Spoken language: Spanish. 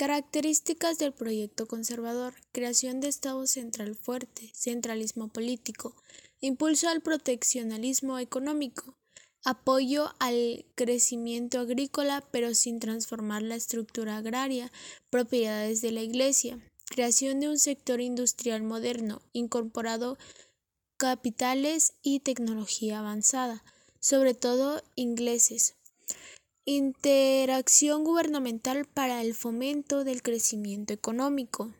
Características del proyecto conservador. Creación de Estado central fuerte, centralismo político, impulso al proteccionalismo económico, apoyo al crecimiento agrícola pero sin transformar la estructura agraria, propiedades de la Iglesia, creación de un sector industrial moderno, incorporado capitales y tecnología avanzada, sobre todo ingleses, Interacción gubernamental para el fomento del crecimiento económico.